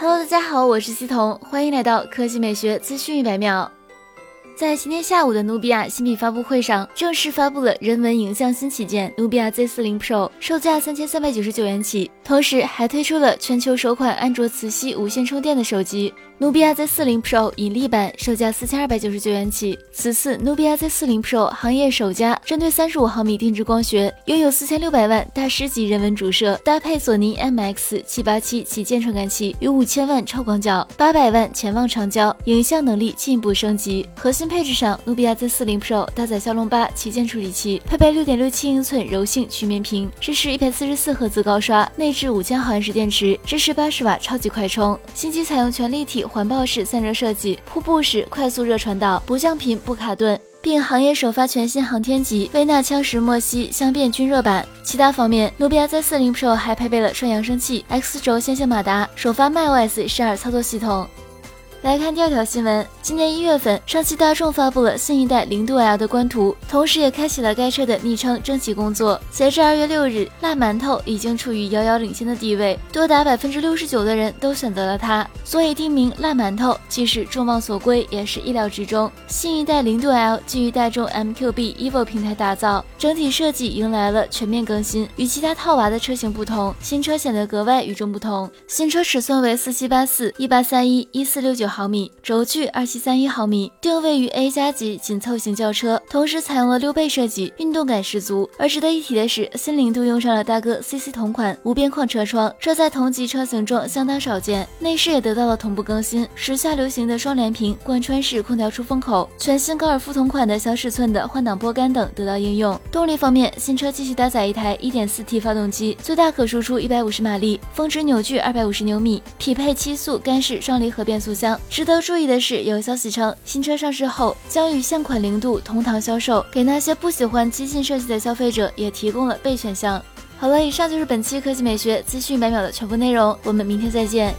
Hello，大家好，我是西彤，欢迎来到科技美学资讯一百秒。在今天下午的努比亚新品发布会上，正式发布了人文影像新旗舰努比亚 Z40 Pro，售价三千三百九十九元起，同时还推出了全球首款安卓磁吸无线充电的手机。努比亚 Z40 Pro 引力版售价四千二百九十九元起。此次努比亚 Z40 Pro 行业首家针对三十五毫米定制光学，拥有四千六百万大师级人文主摄，搭配索尼 MX 七八七旗舰传感器与五千万超广角、八百万潜望长焦，影像能力进一步升级。核心配置上，努比亚 Z40 Pro 搭载骁龙八旗舰处理器，配备六点六七英寸柔性曲面屏，支持一百四十四赫兹高刷，内置五千毫安时电池，支持八十瓦超级快充。新机采用全立体。环抱式散热设计，瀑布式快速热传导，不降频不卡顿，并行业首发全新航天级微纳枪石墨烯相变均热板。其他方面，努比亚 Z40 Pro 还配备了双扬声器、X 轴线性马达，首发 MacOS 十二操作系统。来看第二条新闻。今年一月份，上汽大众发布了新一代零度 L 的官图，同时也开启了该车的昵称征集工作。截至二月六日，辣馒头已经处于遥遥领先的地位，多达百分之六十九的人都选择了它，所以定名辣馒头既是众望所归，也是意料之中。新一代零度 L 基于大众 MQB Evo 平台打造，整体设计迎来了全面更新。与其他套娃的车型不同，新车显得格外与众不同。新车尺寸为四七八四一八三一一四六九毫米，轴距二七。三一毫米，定位于 A 加级紧凑型轿车，同时采用了溜背设计，运动感十足。而值得一提的是，新零度用上了大哥 CC 同款无边框车窗，这在同级车型中相当少见。内饰也得到了同步更新，时下流行的双联屏、贯穿式空调出风口、全新高尔夫同款的小尺寸的换挡拨杆等得到应用。动力方面，新车继续搭载一台 1.4T 发动机，最大可输出150马力，峰值扭矩250牛米，匹配七速干式双离合变速箱。值得注意的是，有。消息称，新车上市后将与现款零度同堂销售，给那些不喜欢激进设计的消费者也提供了备选项。好了，以上就是本期科技美学资讯百秒的全部内容，我们明天再见。